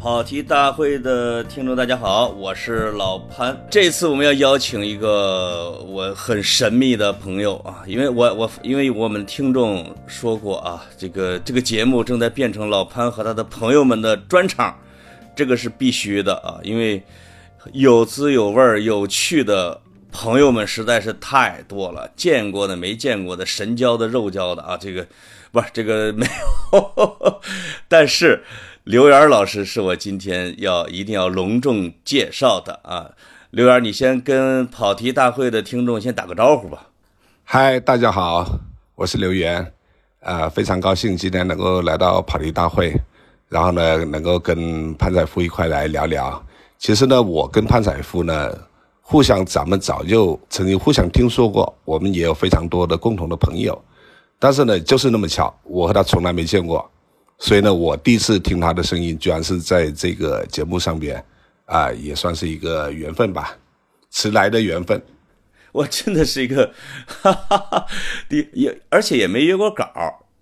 跑题大会的听众，大家好，我是老潘。这次我们要邀请一个我很神秘的朋友啊，因为我我因为我们听众说过啊，这个这个节目正在变成老潘和他的朋友们的专场，这个是必须的啊，因为有滋有味、有趣的朋友们实在是太多了，见过的、没见过的、神交的、肉交的啊，这个不是这个没有，但是。刘源老师是我今天要一定要隆重介绍的啊！刘源，你先跟跑题大会的听众先打个招呼吧。嗨，大家好，我是刘源，呃，非常高兴今天能够来到跑题大会，然后呢，能够跟潘采夫一块来聊聊。其实呢，我跟潘采夫呢，互相咱们早就曾经互相听说过，我们也有非常多的共同的朋友，但是呢，就是那么巧，我和他从来没见过。所以呢，我第一次听他的声音，居然是在这个节目上边，啊，也算是一个缘分吧，迟来的缘分。我真的是一个，哈哈哈，也而且也没约过稿，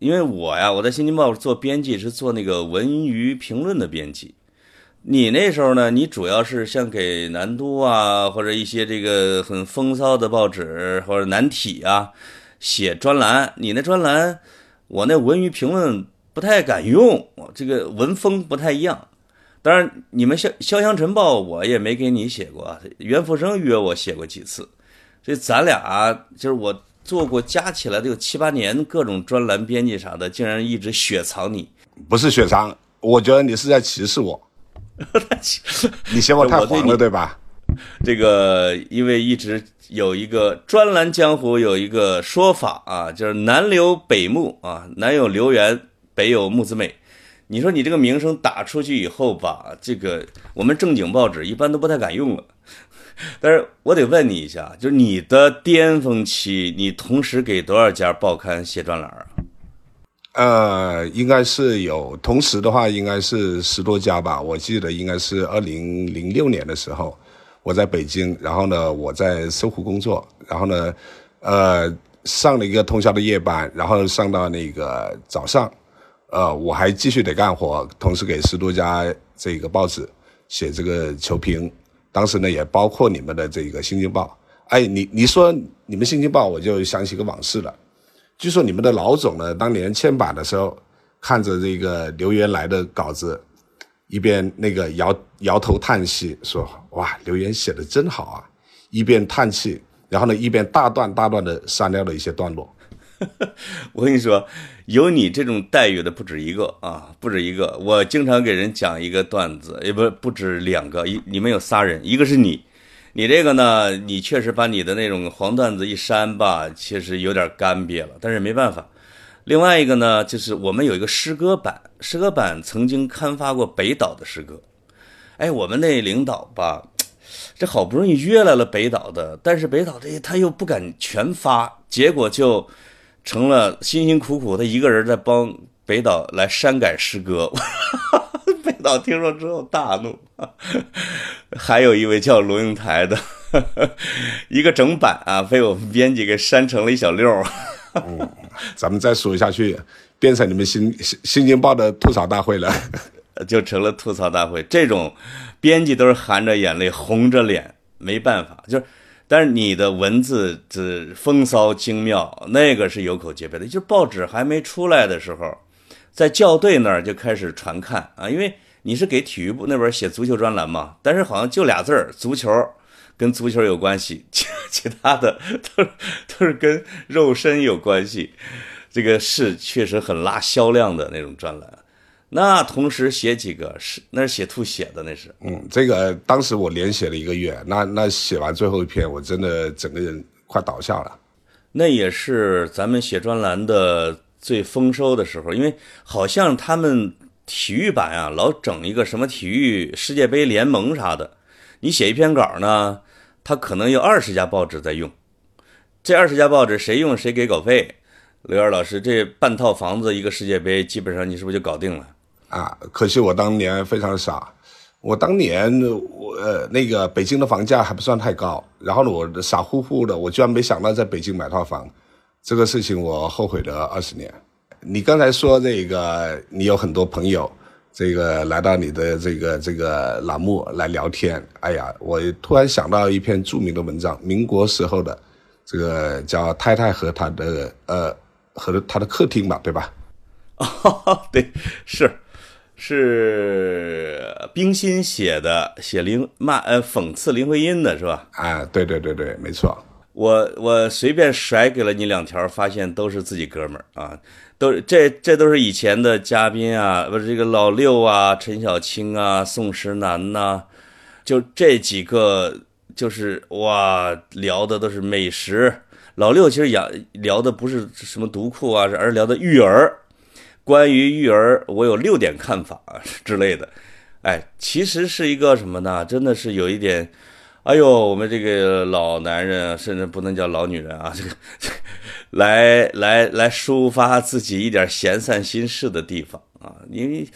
因为我呀，我在《新京报》做编辑，是做那个文娱评论的编辑。你那时候呢，你主要是像给南都啊，或者一些这个很风骚的报纸或者南体啊写专栏。你那专栏，我那文娱评论。不太敢用，这个文风不太一样。当然，你们潇潇湘晨报我也没给你写过，袁福生约我写过几次，所以咱俩就是我做过加起来得有七八年各种专栏编辑啥的，竟然一直雪藏你。不是雪藏，我觉得你是在歧视我。你嫌我太黄了，对吧？这个因为一直有一个专栏江湖有一个说法啊，就是南刘北牧啊，南有刘源。北有木子美，你说你这个名声打出去以后吧，这个我们正经报纸一般都不太敢用了。但是我得问你一下，就是你的巅峰期，你同时给多少家报刊写专栏啊？呃，应该是有，同时的话应该是十多家吧。我记得应该是二零零六年的时候，我在北京，然后呢我在搜狐工作，然后呢，呃，上了一个通宵的夜班，然后上到那个早上。呃，我还继续得干活，同时给十多家这个报纸写这个球评。当时呢，也包括你们的这个《新京报》。哎，你你说你们《新京报》，我就想起个往事了。据说你们的老总呢，当年签版的时候，看着这个刘源来的稿子，一边那个摇摇头叹息，说：“哇，刘源写的真好啊！”一边叹气，然后呢，一边大段大段的删掉了一些段落。我跟你说，有你这种待遇的不止一个啊，不止一个。我经常给人讲一个段子，也不不止两个，你们有仨人，一个是你，你这个呢，你确实把你的那种黄段子一删吧，其实有点干瘪了，但是没办法。另外一个呢，就是我们有一个诗歌版，诗歌版曾经刊发过北岛的诗歌。哎，我们那领导吧，这好不容易约来了北岛的，但是北岛这他又不敢全发，结果就。成了辛辛苦苦，他一个人在帮北岛来删改诗歌。北岛听说之后大怒。还有一位叫罗应台的，一个整版啊，被我们编辑给删成了一小溜。嗯，咱们再说下去，变成你们新新新京报的吐槽大会了，就成了吐槽大会。这种编辑都是含着眼泪、红着脸，没办法，就是。但是你的文字之风骚精妙，那个是有口皆碑的。就是报纸还没出来的时候，在校对那儿就开始传看啊，因为你是给体育部那边写足球专栏嘛，但是好像就俩字儿，足球，跟足球有关系，其其他的都都是跟肉身有关系。这个是确实很拉销量的那种专栏。那同时写几个是那是写吐血的那是，嗯，这个当时我连写了一个月，那那写完最后一篇，我真的整个人快倒下了。那也是咱们写专栏的最丰收的时候，因为好像他们体育版啊，老整一个什么体育世界杯联盟啥的，你写一篇稿呢，他可能有二十家报纸在用，这二十家报纸谁用谁给稿费。刘二老师，这半套房子一个世界杯，基本上你是不是就搞定了？啊，可惜我当年非常傻，我当年我呃那个北京的房价还不算太高，然后呢我傻乎乎的，我居然没想到在北京买套房，这个事情我后悔了二十年。你刚才说这个，你有很多朋友这个来到你的这个这个栏目来聊天。哎呀，我突然想到一篇著名的文章，民国时候的这个叫《太太和他的呃和他的客厅》吧，对吧？哦，对，是是冰心写的，写林骂呃讽刺林徽因的是吧？啊，对对对对，没错。我我随便甩给了你两条，发现都是自己哥们儿啊，都这这都是以前的嘉宾啊，不是这个老六啊、陈小青啊、宋时南呐、就这几个就是哇，聊的都是美食。老六其实聊聊的不是什么读库啊，而是聊的育儿。关于育儿，我有六点看法 之类的。哎，其实是一个什么呢？真的是有一点。哎呦，我们这个老男人，甚至不能叫老女人啊，这个 来来来抒发自己一点闲散心事的地方啊，因为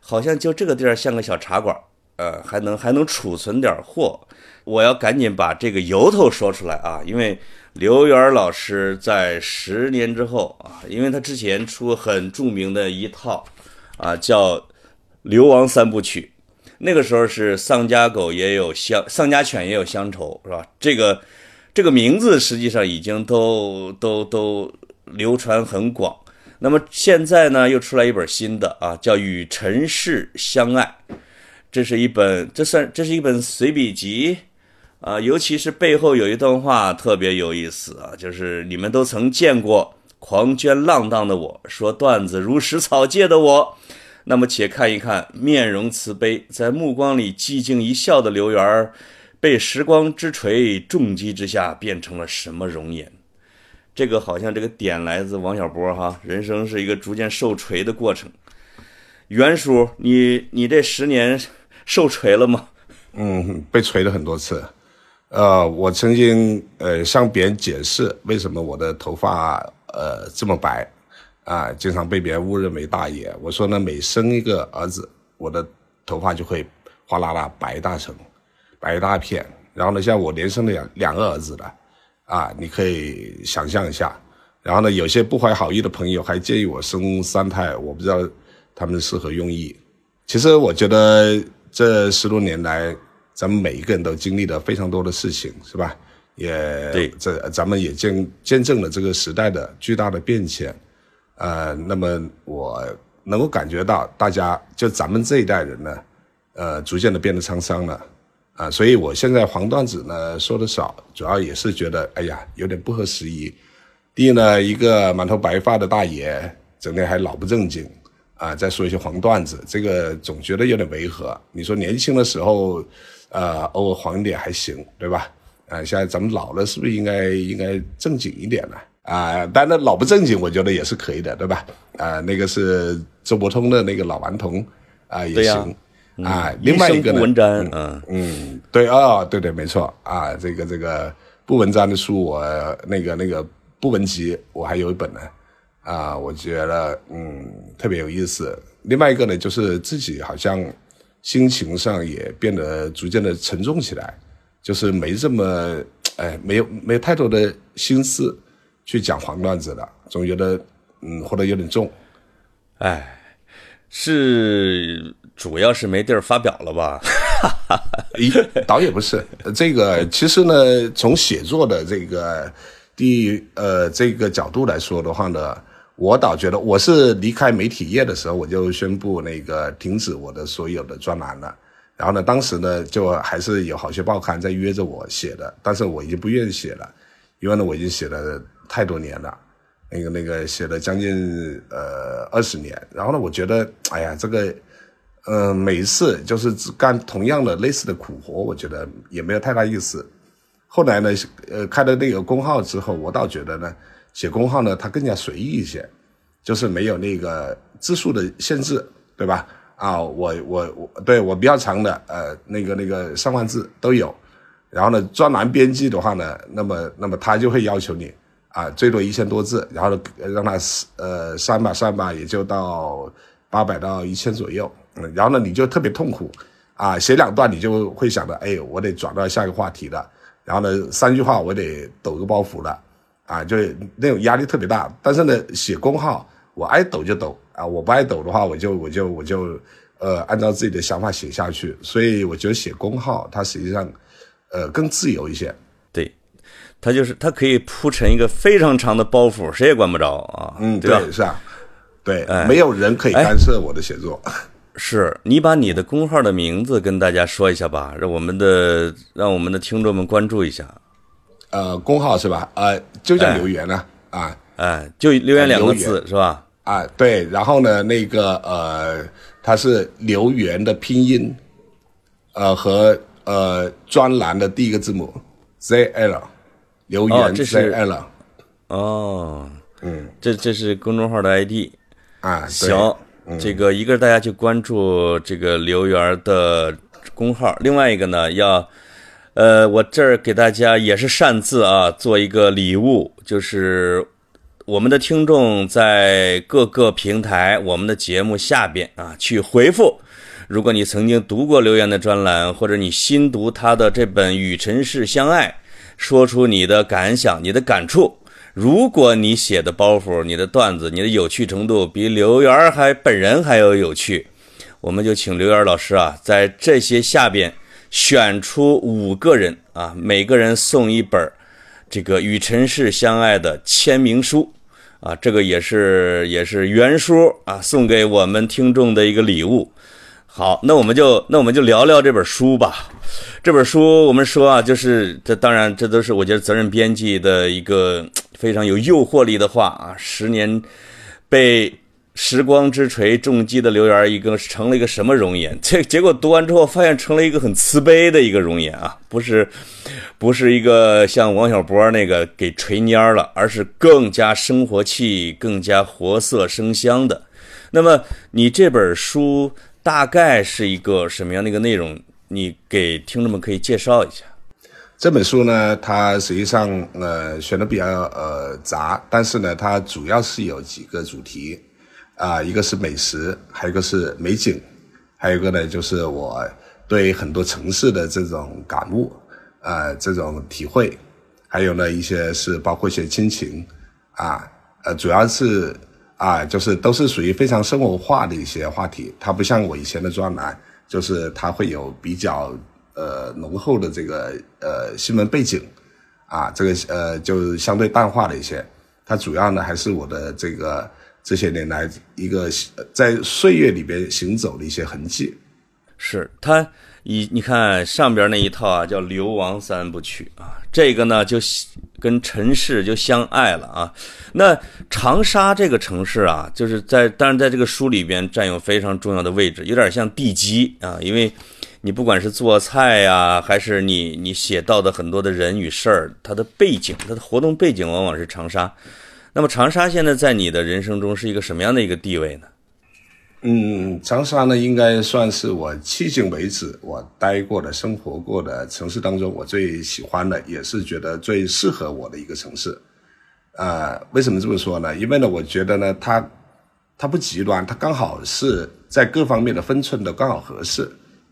好像就这个地儿像个小茶馆，呃，还能还能储存点货。我要赶紧把这个由头说出来啊，因为刘源老师在十年之后啊，因为他之前出很著名的一套啊，叫《流亡三部曲》。那个时候是丧家狗也有乡，丧家犬也有乡愁，是吧？这个这个名字实际上已经都都都流传很广。那么现在呢，又出来一本新的啊，叫《与尘世相爱》，这是一本，这算这是一本随笔集啊。尤其是背后有一段话特别有意思啊，就是你们都曾见过狂狷浪荡的我，说段子如食草芥的我。那么，且看一看面容慈悲，在目光里寂静一笑的刘源儿，被时光之锤重击之下，变成了什么容颜？这个好像这个点来自王小波哈，人生是一个逐渐受锤的过程。袁叔，你你这十年受锤了吗？嗯，被锤了很多次。呃，我曾经呃向别人解释为什么我的头发呃这么白。啊，经常被别人误认为大爷。我说呢，每生一个儿子，我的头发就会哗啦啦白大成，白一大片。然后呢，像我连生了两两个儿子了，啊，你可以想象一下。然后呢，有些不怀好意的朋友还建议我生三胎，我不知道他们是何用意。其实我觉得这十多年来，咱们每一个人都经历了非常多的事情，是吧？也对，这咱们也见见证了这个时代的巨大的变迁。呃，那么我能够感觉到大家就咱们这一代人呢，呃，逐渐的变得沧桑了，啊，所以我现在黄段子呢说的少，主要也是觉得，哎呀，有点不合时宜。第一呢，一个满头白发的大爷，整天还老不正经，啊，在说一些黄段子，这个总觉得有点违和。你说年轻的时候，呃，偶尔黄一点还行，对吧？啊，现在咱们老了，是不是应该应该正经一点呢？啊，当然老不正经，我觉得也是可以的，对吧？啊，那个是周伯通的那个老顽童，啊也行，啊，另外一个呢，文章，嗯嗯，对啊，对对，没错啊，这个这个不文章的书，我那个那个不文集，我还有一本呢，啊，我觉得嗯特别有意思。另外一个呢，就是自己好像心情上也变得逐渐的沉重起来，就是没这么 哎，没有没有太多的心思。去讲黄段子了，总觉得嗯，活得有点重，哎，是主要是没地儿发表了吧？咦，倒也不是，这个其实呢，从写作的这个第呃这个角度来说的话呢，我倒觉得我是离开媒体业的时候，我就宣布那个停止我的所有的专栏了。然后呢，当时呢，就还是有好些报刊在约着我写的，但是我已经不愿意写了，因为呢，我已经写了。太多年了，那个那个写了将近呃二十年，然后呢，我觉得哎呀，这个呃每一次就是干同样的类似的苦活，我觉得也没有太大意思。后来呢，呃开了那个公号之后，我倒觉得呢，写公号呢它更加随意一些，就是没有那个字数的限制，对吧？啊，我我我对我比较长的呃那个那个上万字都有，然后呢专栏编辑的话呢，那么那么他就会要求你。啊，最多一千多字，然后呢，让他呃删吧删吧，也就到八百到一千左右。嗯，然后呢，你就特别痛苦，啊，写两段你就会想着，哎，我得转到下一个话题了。然后呢，三句话我得抖个包袱了，啊，就是那种压力特别大。但是呢，写公号我爱抖就抖啊，我不爱抖的话，我就我就我就呃按照自己的想法写下去。所以我觉得写公号它实际上呃更自由一些。对，它就是它可以铺成一个非常长的包袱，谁也管不着啊。嗯，对吧？是啊，对，没有人可以干涉我的写作。是你把你的公号的名字跟大家说一下吧，让我们的让我们的听众们关注一下。呃，工号是吧？呃，就叫留言呢。啊，哎，就留言两个字是吧？啊，对。然后呢，那个呃，它是留言的拼音，呃和呃专栏的第一个字母 ZL，留言 ZL。哦，嗯，这这是公众号的 ID。啊，行。这个一个是大家去关注这个刘源的公号，另外一个呢要，呃，我这儿给大家也是擅自啊做一个礼物，就是我们的听众在各个平台我们的节目下边啊去回复，如果你曾经读过刘源的专栏，或者你新读他的这本《与尘世相爱》，说出你的感想、你的感触。如果你写的包袱、你的段子、你的有趣程度比刘源还本人还要有趣，我们就请刘源老师啊，在这些下边选出五个人啊，每个人送一本这个《与尘世相爱》的签名书啊，这个也是也是原书啊，送给我们听众的一个礼物。好，那我们就那我们就聊聊这本书吧。这本书我们说啊，就是这当然这都是我觉得责任编辑的一个。非常有诱惑力的话啊！十年被时光之锤重击的刘源，一个成了一个什么容颜？这结果读完之后，发现成了一个很慈悲的一个容颜啊！不是，不是一个像王小波那个给锤蔫了，而是更加生活气、更加活色生香的。那么，你这本书大概是一个什么样的一个内容？你给听众们可以介绍一下。这本书呢，它实际上呃选的比较呃杂，但是呢，它主要是有几个主题，啊，一个是美食，还有一个是美景，还有一个呢就是我对很多城市的这种感悟，啊，这种体会，还有呢一些是包括一些亲情，啊，呃，主要是啊，就是都是属于非常生活化的一些话题，它不像我以前的专栏，就是它会有比较。呃，浓厚的这个呃新闻背景，啊，这个呃就相对淡化了一些。它主要呢还是我的这个这些年来一个在岁月里边行走的一些痕迹。是它以你看上边那一套啊，叫《流亡三部曲》啊，这个呢就跟尘世就相爱了啊。那长沙这个城市啊，就是在当然在这个书里边占有非常重要的位置，有点像地基啊，因为。你不管是做菜呀，还是你你写到的很多的人与事儿，它的背景，它的活动背景往往是长沙。那么长沙现在在你的人生中是一个什么样的一个地位呢？嗯，长沙呢，应该算是我迄今为止我待过的、生活过的城市当中，我最喜欢的，也是觉得最适合我的一个城市。呃，为什么这么说呢？因为呢，我觉得呢，它它不极端，它刚好是在各方面的分寸都刚好合适。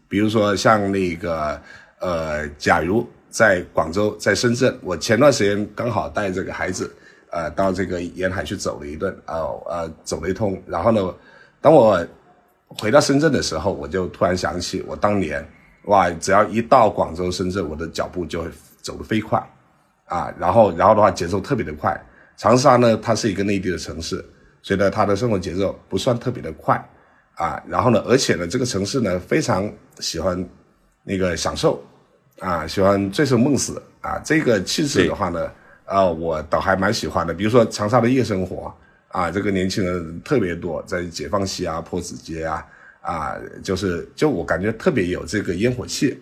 比如说像那个，呃，假如在广州、在深圳，我前段时间刚好带这个孩子，呃，到这个沿海去走了一顿，呃呃，走了一通。然后呢，当我回到深圳的时候，我就突然想起我当年，哇，只要一到广州、深圳，我的脚步就会走得飞快，啊，然后然后的话节奏特别的快。长沙呢，它是一个内地的城市，所以呢，它的生活节奏不算特别的快。啊，然后呢，而且呢，这个城市呢非常喜欢那个享受，啊，喜欢醉生梦死啊，这个气质的话呢，啊，我倒还蛮喜欢的。比如说长沙的夜生活啊，这个年轻人特别多，在解放西啊、坡子街啊，啊，就是就我感觉特别有这个烟火气。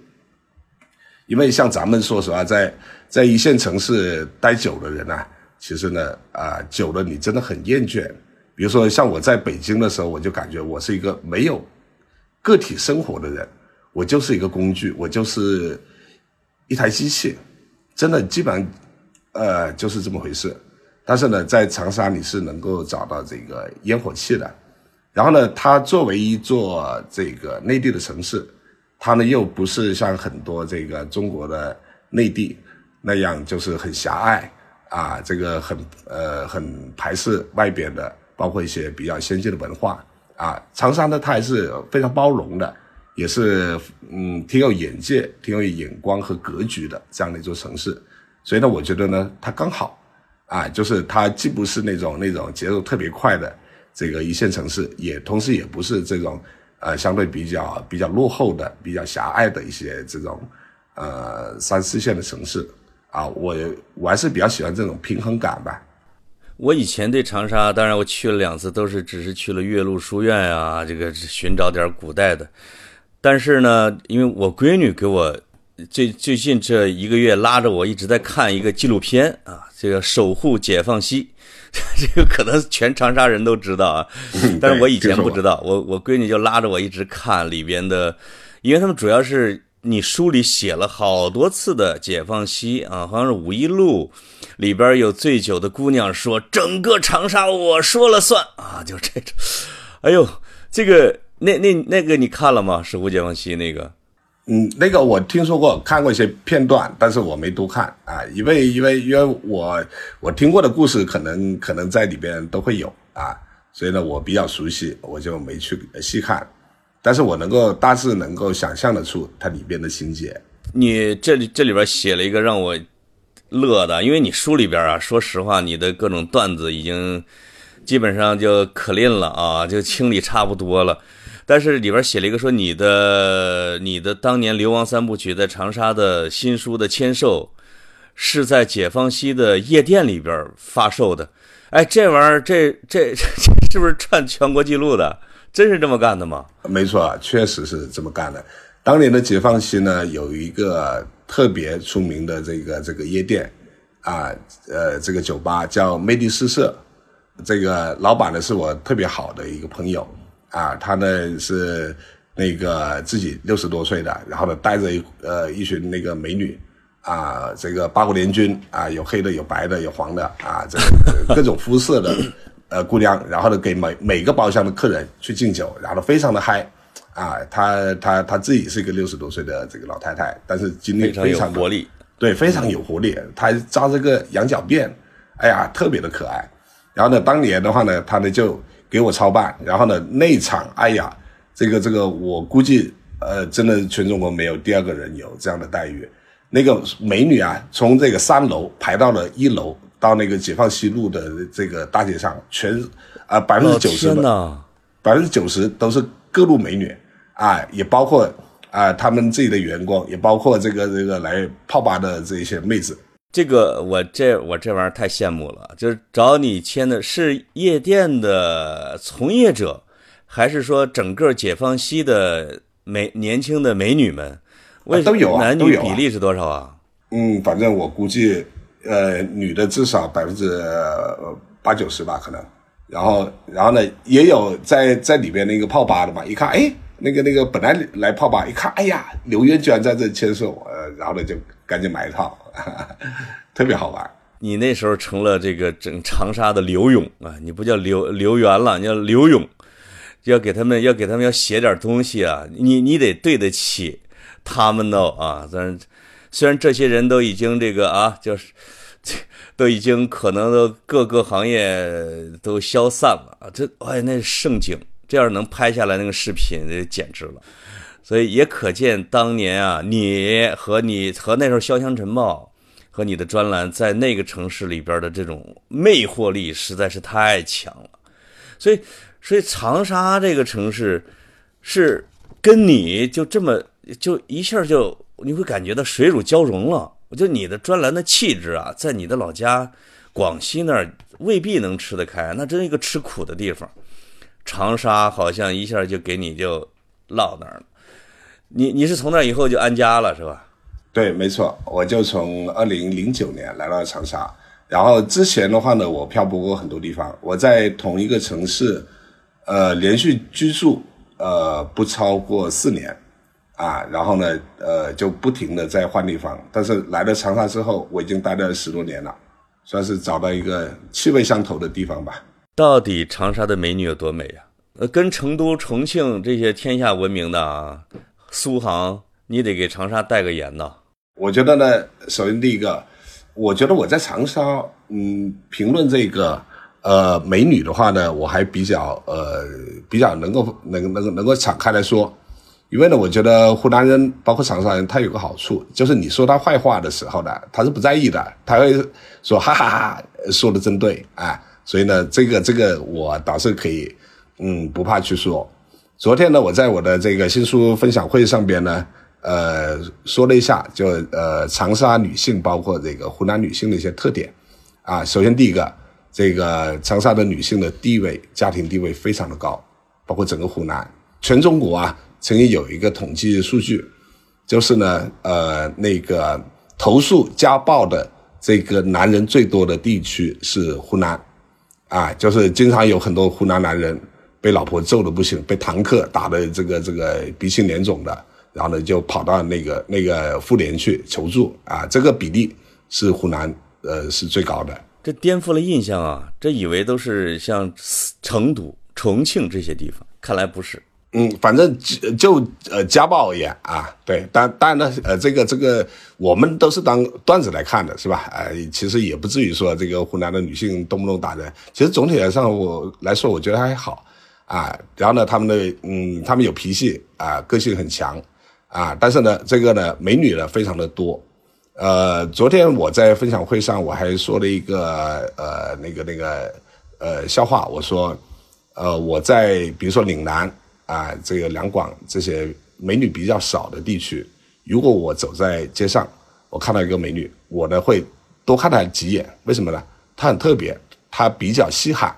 因为像咱们说实话，在在一线城市待久的人呢，其实呢，啊，久了你真的很厌倦。比如说，像我在北京的时候，我就感觉我是一个没有个体生活的人，我就是一个工具，我就是一台机器，真的基本上，呃，就是这么回事。但是呢，在长沙你是能够找到这个烟火气的。然后呢，它作为一座这个内地的城市，它呢又不是像很多这个中国的内地那样就是很狭隘啊，这个很呃很排斥外边的。包括一些比较先进的文化啊，长沙呢，它还是非常包容的，也是嗯挺有眼界、挺有眼光和格局的这样的一座城市。所以呢，我觉得呢，它刚好啊，就是它既不是那种那种节奏特别快的这个一线城市，也同时也不是这种呃相对比较比较落后的、比较狭隘的一些这种呃三四线的城市啊。我我还是比较喜欢这种平衡感吧。我以前对长沙，当然我去了两次，都是只是去了岳麓书院啊，这个寻找点古代的。但是呢，因为我闺女给我最最近这一个月拉着我一直在看一个纪录片啊，这个守护解放西，这个可能全长沙人都知道啊，但是我以前不知道，我我闺女就拉着我一直看里边的，因为他们主要是。你书里写了好多次的解放西啊，好像是五一路里边有醉酒的姑娘说：“整个长沙我说了算啊！”就这种，哎呦，这个那那那个你看了吗？《守护解放西》那个？嗯，那个我听说过，看过一些片段，但是我没多看啊，因为因为因为我我听过的故事可能可能在里边都会有啊，所以呢我比较熟悉，我就没去细看。但是我能够大致能够想象得出它里边的情节。你这里这里边写了一个让我乐的，因为你书里边啊，说实话，你的各种段子已经基本上就可吝了啊，就清理差不多了。但是里边写了一个说你的你的当年流亡三部曲在长沙的新书的签售是在解放西的夜店里边发售的。哎，这玩意儿这这这是不是创全国纪录的？真是这么干的吗？没错，确实是这么干的。当年的解放西呢，有一个特别出名的这个这个夜店，啊，呃，这个酒吧叫魅力四射，这个老板呢是我特别好的一个朋友，啊，他呢是那个自己六十多岁的，然后呢带着一呃一群那个美女，啊，这个八国联军啊，有黑的，有白的，有黄的，啊，这个各种肤色的。呃，姑娘，然后呢，给每每个包厢的客人去敬酒，然后非常的嗨，啊，她她她自己是一个六十多岁的这个老太太，但是精力非常活力，对，非常有活力。她扎着个羊角辫，哎呀，特别的可爱。然后呢，当年的话呢，她呢就给我操办，然后呢那场，哎呀，这个这个，我估计呃，真的全中国没有第二个人有这样的待遇。那个美女啊，从这个三楼排到了一楼。到那个解放西路的这个大街上，全啊百分之九十的，百分之九十都是各路美女啊，也包括啊他们自己的员工，也包括这个这个来泡吧的这些妹子。这个我这我这玩意儿太羡慕了，就是找你签的是夜店的从业者，还是说整个解放西的美年轻的美女们？都有啊，男女比例是多少啊？嗯，反正我估计。呃，女的至少百分之八九十吧，可能。然后，然后呢，也有在在里边那个泡吧的嘛。一看，哎，那个那个本来来泡吧，一看，哎呀，刘渊居然在这签售，呃，然后呢就赶紧买一套，特别好玩。你那时候成了这个整长沙的刘勇啊，你不叫刘刘源了，你叫刘勇，要给他们要给他们要写点东西啊，你你得对得起他们的啊，咱。虽然这些人都已经这个啊，就是，都已经可能都各个行业都消散了啊，这哎那盛景，这要是能拍下来那个视频，这简直了。所以也可见当年啊，你和你和那时候《潇湘晨报》和你的专栏在那个城市里边的这种魅惑力实在是太强了。所以，所以长沙这个城市是跟你就这么就一下就。你会感觉到水乳交融了。我觉得你的专栏的气质啊，在你的老家广西那儿未必能吃得开，那真是一个吃苦的地方。长沙好像一下就给你就落那儿了。你你是从那以后就安家了是吧？对，没错，我就从二零零九年来到长沙。然后之前的话呢，我漂泊过很多地方。我在同一个城市，呃，连续居住呃不超过四年。啊，然后呢，呃，就不停的在换地方。但是来了长沙之后，我已经待了十多年了，算是找到一个气味相投的地方吧。到底长沙的美女有多美呀？呃，跟成都、重庆这些天下闻名的啊，苏杭，你得给长沙代个言呐。我觉得呢，首先第一个，我觉得我在长沙，嗯，评论这个呃，美女的话呢，我还比较呃比较能够能能能够敞开来说，因为呢，我觉得湖南人包括长沙人，他有个好处，就是你说他坏话的时候呢，他是不在意的，他会说哈哈哈，说的真对啊，所以呢，这个这个我倒是可以，嗯，不怕去说。昨天呢，我在我的这个新书分享会上边呢，呃，说了一下，就呃长沙女性包括这个湖南女性的一些特点，啊，首先第一个。这个长沙的女性的地位，家庭地位非常的高，包括整个湖南，全中国啊，曾经有一个统计数据，就是呢，呃，那个投诉家暴的这个男人最多的地区是湖南，啊，就是经常有很多湖南男人被老婆揍的不行，被堂客打的这个这个鼻青脸肿的，然后呢就跑到那个那个妇联去求助，啊，这个比例是湖南呃是最高的。这颠覆了印象啊！这以为都是像成都、重庆这些地方，看来不是。嗯，反正就呃家暴而言啊，对，当当然呢，呃，这个这个我们都是当段子来看的，是吧？呃，其实也不至于说这个湖南的女性动不动打人。其实总体来上我来说，我觉得还好啊。然后呢，他们的嗯，他们有脾气啊，个性很强啊。但是呢，这个呢，美女呢非常的多。呃，昨天我在分享会上，我还说了一个呃，那个那个呃笑话。我说，呃，我在比如说岭南啊，这个两广这些美女比较少的地区，如果我走在街上，我看到一个美女，我呢会多看她几眼。为什么呢？她很特别，她比较稀罕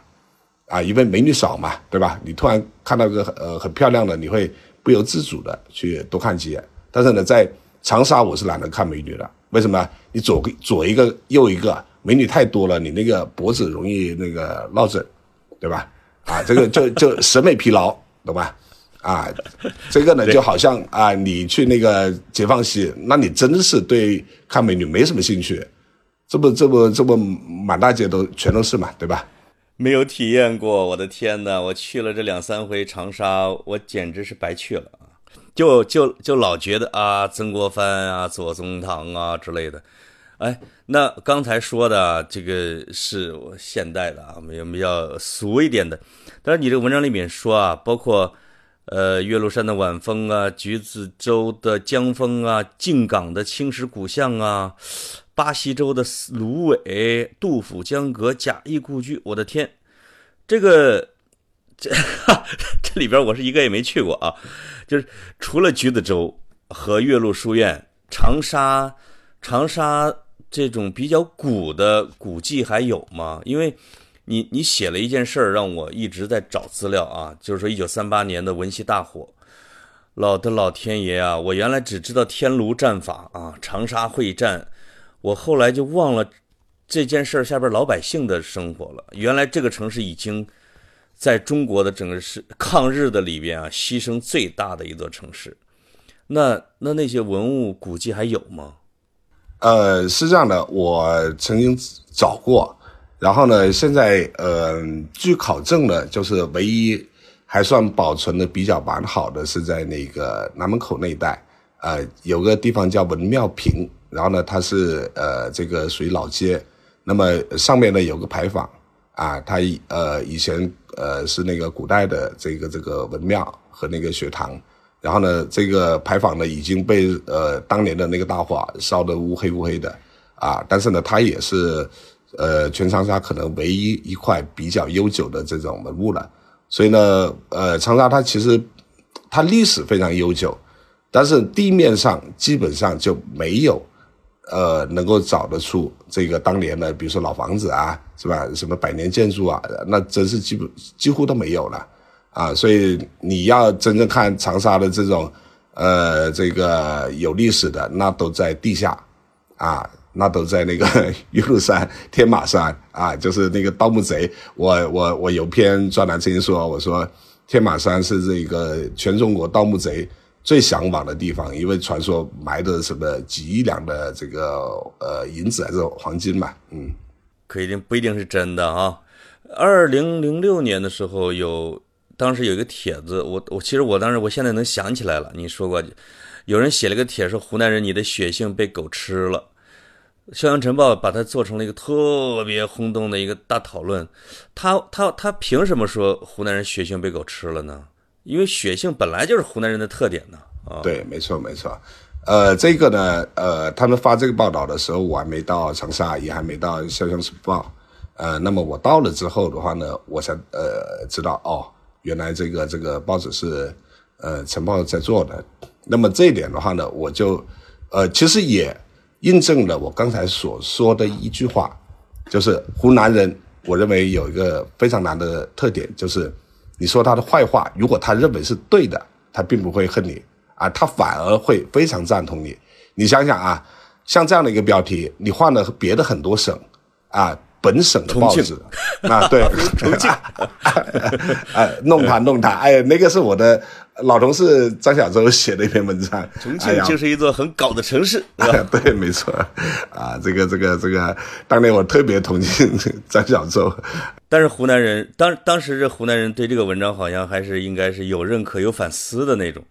啊，因为美女少嘛，对吧？你突然看到个呃很漂亮的，你会不由自主的去多看几眼。但是呢，在长沙我是懒得看美女的。为什么？你左左一个右一个，美女太多了，你那个脖子容易那个落枕，对吧？啊，这个就就审美疲劳，懂吧？啊，这个呢就好像啊，你去那个解放西，那你真是对看美女没什么兴趣，这不这不这不满大街都全都是嘛，对吧？没有体验过，我的天哪！我去了这两三回长沙，我简直是白去了。就就就老觉得啊，曾国藩啊，左宗棠啊之类的，哎，那刚才说的这个是现代的啊，比较比较俗一点的。但是你这个文章里面说啊，包括呃岳麓山的晚风啊，橘子洲的江风啊，靖港的青石古巷啊，巴西州的芦苇，杜甫江阁，贾谊故居，我的天，这个。这这里边我是一个也没去过啊，就是除了橘子洲和岳麓书院，长沙长沙这种比较古的古迹还有吗？因为你你写了一件事儿，让我一直在找资料啊，就是说一九三八年的文溪大火，老的老天爷啊，我原来只知道天炉战法啊，长沙会战，我后来就忘了这件事儿下边老百姓的生活了。原来这个城市已经。在中国的整个是抗日的里边啊，牺牲最大的一座城市。那那那些文物古迹还有吗？呃，是这样的，我曾经找过，然后呢，现在呃，据考证呢，就是唯一还算保存的比较完好的是在那个南门口那一带，呃，有个地方叫文庙坪，然后呢，它是呃这个属于老街，那么上面呢有个牌坊。啊，它呃以前呃是那个古代的这个这个文庙和那个学堂，然后呢，这个牌坊呢已经被呃当年的那个大火烧得乌黑乌黑的啊，但是呢，它也是呃全长沙可能唯一一块比较悠久的这种文物了。所以呢，呃，长沙它其实它历史非常悠久，但是地面上基本上就没有。呃，能够找得出这个当年的，比如说老房子啊，是吧？什么百年建筑啊，那真是基本几乎都没有了啊。所以你要真正看长沙的这种，呃，这个有历史的，那都在地下啊，那都在那个 岳麓山、天马山啊，就是那个盗墓贼。我我我有篇专栏曾经说，我说天马山是这个全中国盗墓贼。最向往的地方，因为传说埋的什么几亿两的这个呃银子还是黄金嘛，嗯，可一定不一定是真的啊。二零零六年的时候，有当时有一个帖子，我我其实我当时我现在能想起来了，你说过，有人写了个帖说湖南人你的血性被狗吃了，《阳晨报》把它做成了一个特别轰动的一个大讨论。他他他凭什么说湖南人血性被狗吃了呢？因为血性本来就是湖南人的特点呢。啊，对，没错没错。呃，这个呢，呃，他们发这个报道的时候，我还没到长沙，也还没到《潇湘晨报》。呃，那么我到了之后的话呢，我才呃知道哦，原来这个这个报纸是呃晨报在做的。那么这一点的话呢，我就呃其实也印证了我刚才所说的一句话，就是湖南人，我认为有一个非常难的特点，就是你说他的坏话，如果他认为是对的，他并不会恨你。啊，他反而会非常赞同你。你想想啊，像这样的一个标题，你换了别的很多省啊，本省的报纸啊，对，重庆，哎，弄他弄他，哎，那个是我的老同事张小舟写的一篇文章。重庆就是一座很搞的城市，对，没错。啊，这个这个这个，当年我特别同情张小舟。但是湖南人当当时这湖南人对这个文章好像还是应该是有认可、有反思的那种。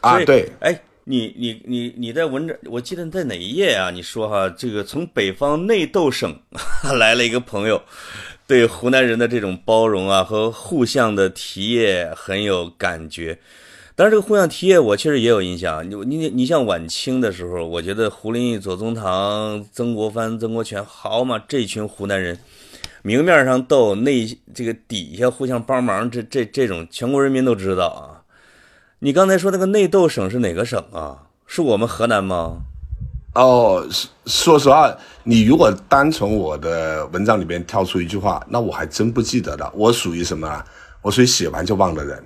啊，对，哎，你你你你在文章，我记得在哪一页啊？你说哈，这个从北方内斗省 来了一个朋友，对湖南人的这种包容啊和互相的提议很有感觉。当然，这个互相提议我确实也有印象。你你你像晚清的时候，我觉得胡林翼、左宗棠、曾国藩、曾国荃，好嘛，这群湖南人，明面上斗，内这个底下互相帮忙，这这这种全国人民都知道啊。你刚才说那个内斗省是哪个省啊？是我们河南吗？哦，说实话，你如果单从我的文章里面挑出一句话，那我还真不记得了。我属于什么？我属于写完就忘的人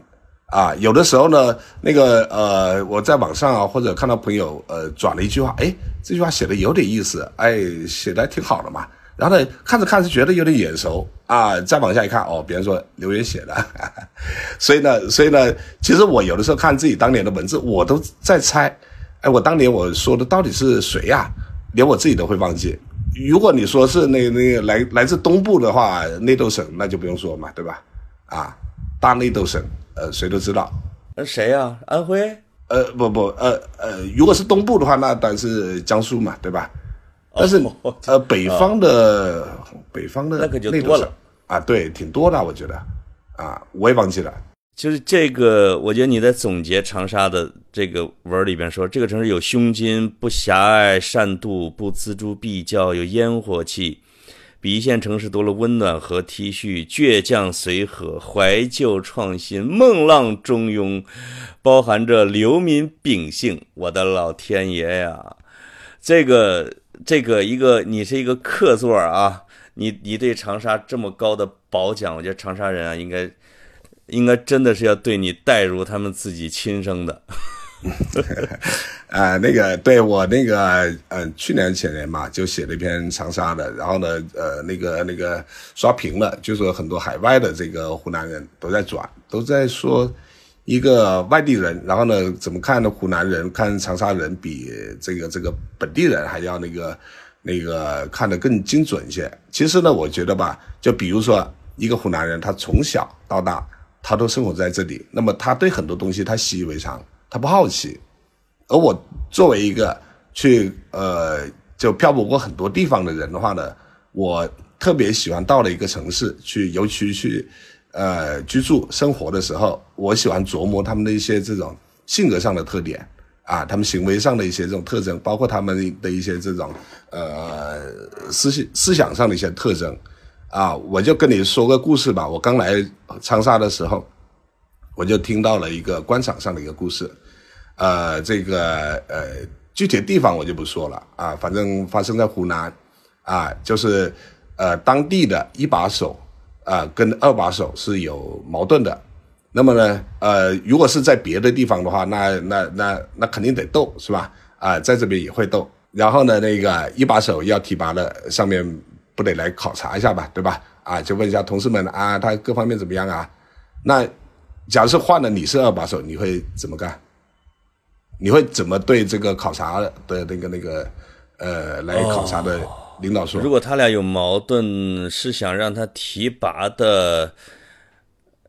啊。有的时候呢，那个呃，我在网上啊，或者看到朋友呃转了一句话，哎，这句话写的有点意思，哎，写的挺好的嘛。然后呢，看着看着觉得有点眼熟啊，再往下一看，哦，别人说留言写的，所以呢，所以呢，其实我有的时候看自己当年的文字，我都在猜，哎，我当年我说的到底是谁呀？连我自己都会忘记。如果你说是那那个来来自东部的话，内斗省那就不用说嘛，对吧？啊，大内斗省，呃，谁都知道。那谁呀？安徽？呃，不不，呃呃，如果是东部的话，那当然是江苏嘛，对吧？但是，呃，北方的北方的那可就多了啊，对，挺多的，我觉得，啊，我也忘记了。就是这个，我觉得你在总结长沙的这个文里边说，这个城市有胸襟，不狭隘，善妒，不锱铢必较，有烟火气，比一线城市多了温暖和体恤，倔强随和，怀旧创新，梦浪中庸，包含着流民秉性。我的老天爷呀，这个。这个一个，你是一个客座啊，你你对长沙这么高的褒奖，我觉得长沙人啊，应该应该真的是要对你带入他们自己亲生的。啊，那个对我那个呃，去年前年嘛，就写了一篇长沙的，然后呢，呃，那个那个刷屏了，就说很多海外的这个湖南人都在转，都在说。一个外地人，然后呢，怎么看呢？湖南人看长沙人比这个这个本地人还要那个那个看得更精准一些。其实呢，我觉得吧，就比如说一个湖南人，他从小到大他都生活在这里，那么他对很多东西他习以为常，他不好奇。而我作为一个去呃就漂泊过很多地方的人的话呢，我特别喜欢到了一个城市去，尤其去。呃，居住生活的时候，我喜欢琢磨他们的一些这种性格上的特点啊，他们行为上的一些这种特征，包括他们的一些这种呃思想思想上的一些特征啊。我就跟你说个故事吧。我刚来长沙的时候，我就听到了一个官场上的一个故事，呃，这个呃具体地方我就不说了啊，反正发生在湖南啊，就是呃当地的一把手。啊，跟二把手是有矛盾的，那么呢，呃，如果是在别的地方的话，那那那那肯定得斗，是吧？啊，在这边也会斗。然后呢，那个一把手要提拔了，上面不得来考察一下吧，对吧？啊，就问一下同事们啊，他各方面怎么样啊？那假如是换了你是二把手，你会怎么干？你会怎么对这个考察的那个那个呃来考察的？领导说：“如果他俩有矛盾，是想让他提拔的，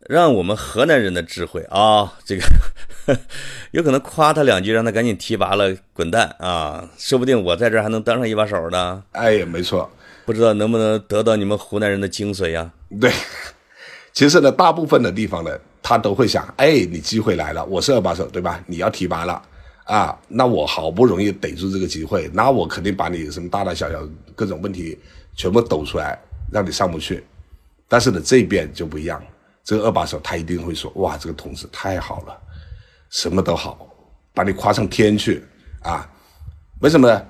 让我们河南人的智慧啊，这个 有可能夸他两句，让他赶紧提拔了，滚蛋啊！说不定我在这儿还能当上一把手呢。哎，没错，不知道能不能得到你们湖南人的精髓呀？对，其实呢，大部分的地方呢，他都会想，哎，你机会来了，我是二把手，对吧？你要提拔了啊，那我好不容易逮住这个机会，那我肯定把你什么大大小小各种问题全部抖出来，让你上不去。但是呢，这边就不一样，这个二把手他一定会说，哇，这个同志太好了。什么都好，把你夸上天去啊？为什么呢？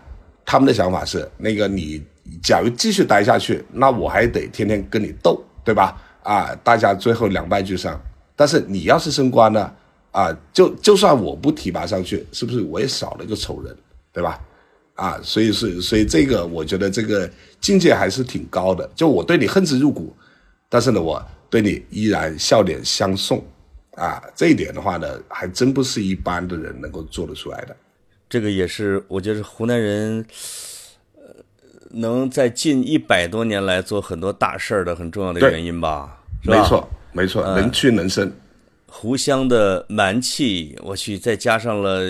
他们的想法是，那个你假如继续待下去，那我还得天天跟你斗，对吧？啊，大家最后两败俱伤。但是你要是升官了，啊，就就算我不提拔上去，是不是我也少了一个仇人，对吧？啊，所以是，所以这个我觉得这个境界还是挺高的。就我对你恨之入骨，但是呢，我对你依然笑脸相送。啊，这一点的话呢，还真不是一般的人能够做得出来的。这个也是，我觉得湖南人，呃，能在近一百多年来做很多大事儿的很重要的原因吧？没错，没错，能屈能伸。湖湘的蛮气，我去，再加上了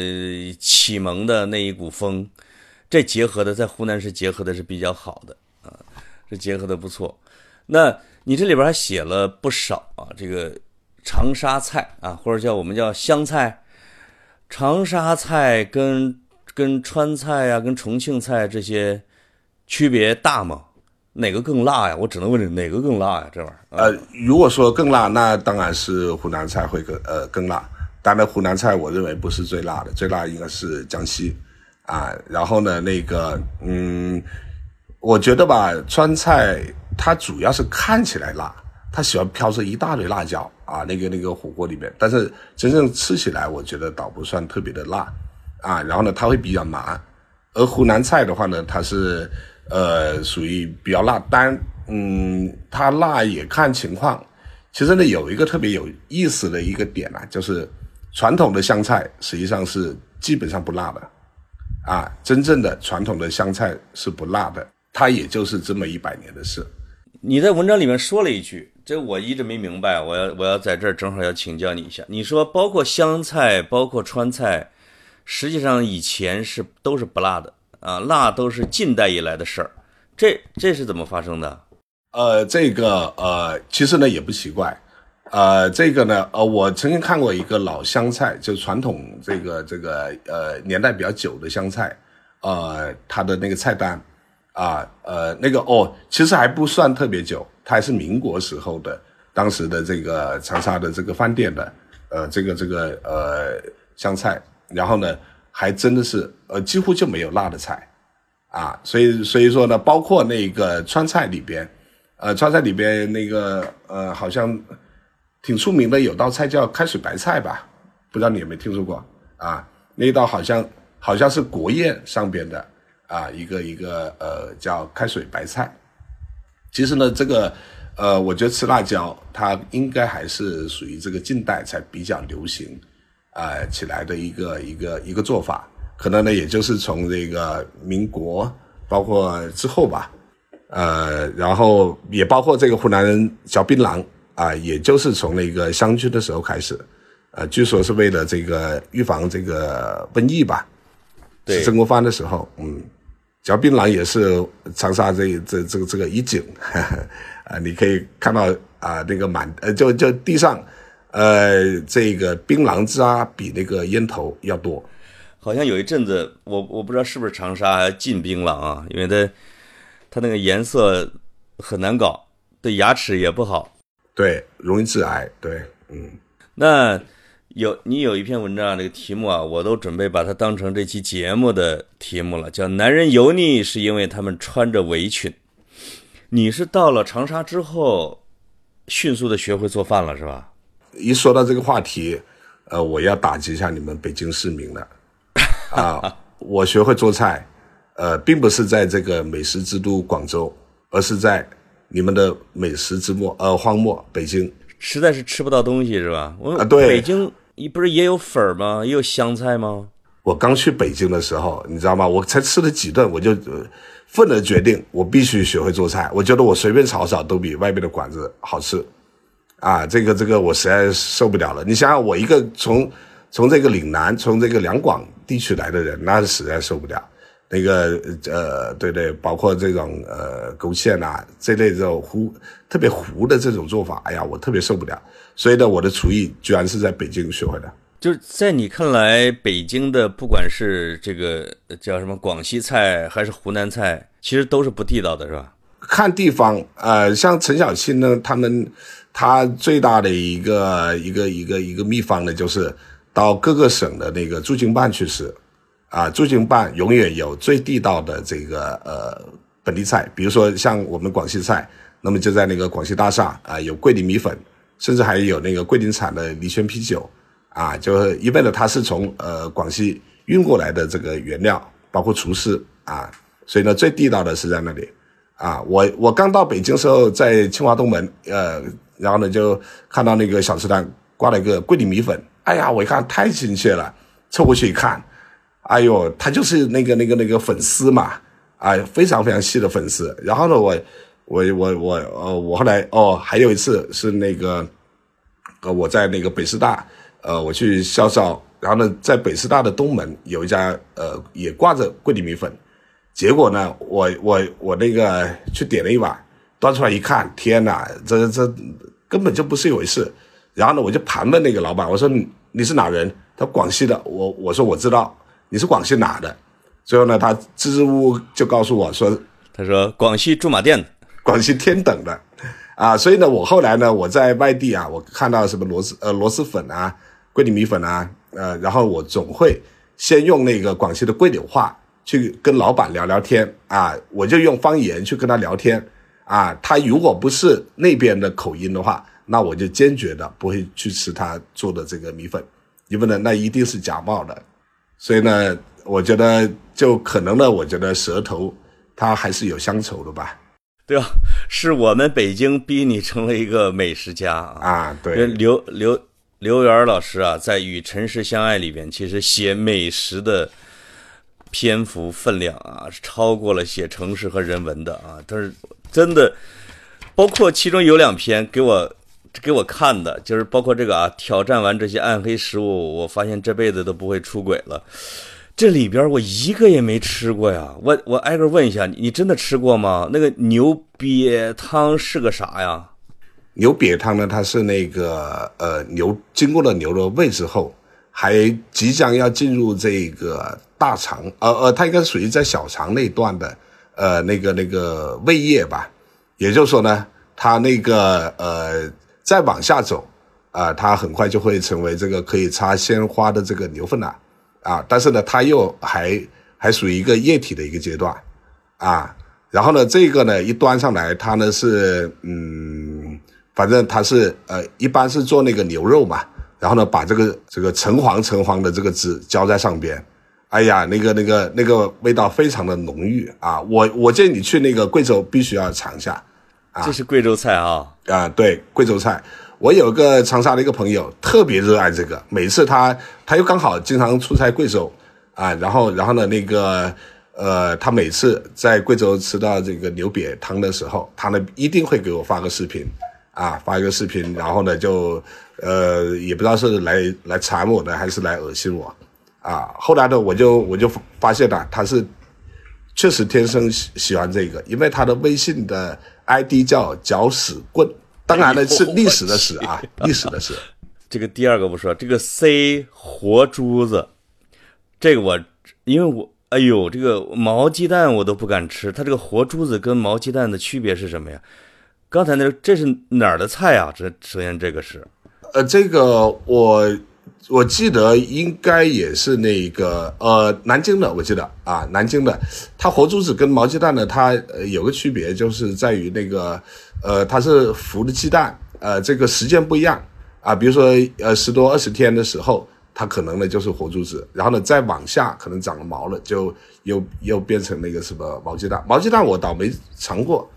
启蒙的那一股风，这结合的在湖南是结合的是比较好的啊，这结合的不错。那你这里边还写了不少啊，这个。长沙菜啊，或者叫我们叫湘菜，长沙菜跟跟川菜呀、跟重庆菜这些区别大吗？哪个更辣呀？我只能问你哪个更辣呀？这玩意儿。呃，如果说更辣，那当然是湖南菜会更呃更辣。当然，湖南菜我认为不是最辣的，最辣应该是江西啊。然后呢，那个嗯，我觉得吧，川菜它主要是看起来辣。它喜欢飘着一大堆辣椒啊，那个那个火锅里面，但是真正吃起来，我觉得倒不算特别的辣，啊，然后呢，它会比较麻，而湖南菜的话呢，它是呃属于比较辣，但嗯，它辣也看情况。其实呢，有一个特别有意思的一个点啊，就是传统的湘菜实际上是基本上不辣的，啊，真正的传统的湘菜是不辣的，它也就是这么一百年的事。你在文章里面说了一句。这我一直没明白，我要我要在这儿正好要请教你一下。你说包括湘菜，包括川菜，实际上以前是都是不辣的啊，那都是近代以来的事儿。这这是怎么发生的？呃，这个呃，其实呢也不奇怪，呃，这个呢呃，我曾经看过一个老湘菜，就传统这个这个呃年代比较久的湘菜，呃，它的那个菜单啊呃那个哦，其实还不算特别久。它还是民国时候的，当时的这个长沙的这个饭店的，呃，这个这个呃湘菜，然后呢，还真的是呃几乎就没有辣的菜，啊，所以所以说呢，包括那个川菜里边，呃，川菜里边那个呃好像挺出名的有道菜叫开水白菜吧，不知道你有没有听说过啊？那道好像好像是国宴上边的啊一个一个呃叫开水白菜。其实呢，这个，呃，我觉得吃辣椒，它应该还是属于这个近代才比较流行，呃起来的一个一个一个做法。可能呢，也就是从这个民国，包括之后吧，呃，然后也包括这个湖南人嚼槟榔啊，也就是从那个湘军的时候开始，呃，据说是为了这个预防这个瘟疫吧，对曾国藩的时候，嗯。嚼槟榔也是长沙这这这个这个一景，啊，你可以看到啊，那个满呃，就就地上，呃，这个槟榔渣比那个烟头要多。好像有一阵子，我我不知道是不是长沙禁槟榔啊，因为它它那个颜色很难搞，对牙齿也不好，对，容易致癌。对，嗯，那。有你有一篇文章，这个题目啊，我都准备把它当成这期节目的题目了，叫“男人油腻是因为他们穿着围裙”。你是到了长沙之后，迅速的学会做饭了，是吧？一说到这个话题，呃，我要打击一下你们北京市民了。啊，我学会做菜，呃，并不是在这个美食之都广州，而是在你们的美食之末，呃，荒漠北京。实在是吃不到东西，是吧？我啊，对，北京。你不是也有粉儿吗？也有香菜吗？我刚去北京的时候，你知道吗？我才吃了几顿，我就愤而决定，我必须学会做菜。我觉得我随便炒炒都比外面的馆子好吃，啊，这个这个我实在受不了了。你想想，我一个从从这个岭南、从这个两广地区来的人，那是实在受不了。那个呃，对对，包括这种呃勾芡啊这类这种糊特别糊的这种做法，哎呀，我特别受不了。所以呢，我的厨艺居然是在北京学会的。就是在你看来，北京的不管是这个叫什么广西菜还是湖南菜，其实都是不地道的，是吧？看地方，呃，像陈小青呢，他们他最大的一个一个一个一个秘方呢，就是到各个省的那个驻京办去吃。啊，驻京办永远有最地道的这个呃本地菜，比如说像我们广西菜，那么就在那个广西大厦啊，有桂林米粉，甚至还有那个桂林产的梨泉啤酒，啊，就是因为呢它是从呃广西运过来的这个原料，包括厨师啊，所以呢最地道的是在那里啊。我我刚到北京时候在清华东门，呃，然后呢就看到那个小吃摊挂了一个桂林米粉，哎呀，我一看太亲切了，凑过去一看。哎呦，他就是那个那个那个粉丝嘛，啊，非常非常细的粉丝。然后呢，我我我我呃，我后来哦，还有一次是那个，呃，我在那个北师大，呃，我去校招，然后呢，在北师大的东门有一家呃，也挂着桂林米粉。结果呢，我我我那个去点了一碗，端出来一看，天哪，这这根本就不是一回事。然后呢，我就盘问那个老板，我说你是哪人？他广西的。我我说我知道。你是广西哪的？最后呢，他支支吾吾就告诉我说：“他说广西驻马店的，广西天等的，啊，所以呢，我后来呢，我在外地啊，我看到什么螺蛳呃螺蛳粉啊、桂林米粉啊，呃，然后我总会先用那个广西的桂柳话去跟老板聊聊天啊，我就用方言去跟他聊天啊，他如果不是那边的口音的话，那我就坚决的不会去吃他做的这个米粉，因为呢，那一定是假冒的。”所以呢，我觉得就可能呢，我觉得舌头它还是有乡愁的吧。对啊，是我们北京逼你成了一个美食家啊。对，刘刘刘源老师啊，在《与尘世相爱》里边，其实写美食的篇幅分量啊，超过了写城市和人文的啊。但是真的，包括其中有两篇给我。给我看的就是包括这个啊，挑战完这些暗黑食物，我发现这辈子都不会出轨了。这里边我一个也没吃过呀，我我挨个问一下，你真的吃过吗？那个牛瘪汤是个啥呀？牛瘪汤呢，它是那个呃牛经过了牛的胃之后，还即将要进入这个大肠，呃呃，它应该属于在小肠那段的呃那个那个胃液吧。也就是说呢，它那个呃。再往下走，啊，它很快就会成为这个可以插鲜花的这个牛粪了，啊，但是呢，它又还还属于一个液体的一个阶段，啊，然后呢，这个呢一端上来，它呢是，嗯，反正它是，呃，一般是做那个牛肉嘛，然后呢，把这个这个橙黄橙黄的这个汁浇在上边，哎呀，那个那个那个味道非常的浓郁啊，我我建议你去那个贵州必须要尝一下。啊这是贵州菜啊！啊，对，贵州菜。我有个长沙的一个朋友，特别热爱这个。每次他他又刚好经常出差贵州，啊，然后然后呢，那个呃，他每次在贵州吃到这个牛瘪汤的时候，他呢一定会给我发个视频，啊，发一个视频，然后呢就呃，也不知道是来来馋我的还是来恶心我，啊，后来呢我就我就发现了他是确实天生喜喜欢这个，因为他的微信的。ID 叫搅屎棍，当然了是历史的史啊，历史的史。这个第二个不说，这个 C 活珠子，这个我因为我哎呦，这个毛鸡蛋我都不敢吃，它这个活珠子跟毛鸡蛋的区别是什么呀？刚才那这是哪儿的菜啊？这首先这个是，呃，这个我。我记得应该也是那个呃南京的，我记得啊南京的，它活珠子跟毛鸡蛋呢，它有个区别，就是在于那个呃它是孵的鸡蛋，呃这个时间不一样啊，比如说呃十多二十天的时候，它可能呢就是活珠子，然后呢再往下可能长了毛了，就又又变成那个什么毛鸡蛋。毛鸡蛋我倒没尝过，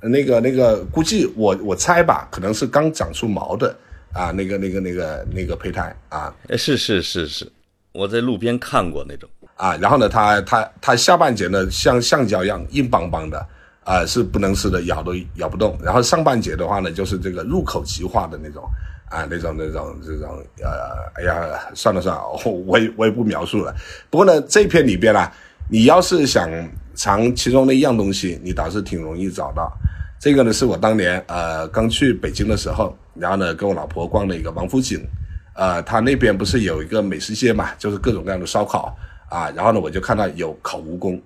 那个那个估计我我猜吧，可能是刚长出毛的。啊，那个、那个、那个、那个胚胎啊，是是是是，我在路边看过那种啊。然后呢，它它它下半截呢像橡胶一样硬邦邦的啊，是不能吃的，咬都咬不动。然后上半截的话呢，就是这个入口即化的那种啊，那种那种这种呃，哎呀，算了算了，我也我也不描述了。不过呢，这片里边呢，你要是想尝其中的一样东西，你倒是挺容易找到。这个呢，是我当年呃刚去北京的时候，然后呢跟我老婆逛了一个王府井，呃，他那边不是有一个美食街嘛，就是各种各样的烧烤啊，然后呢我就看到有烤蜈蚣，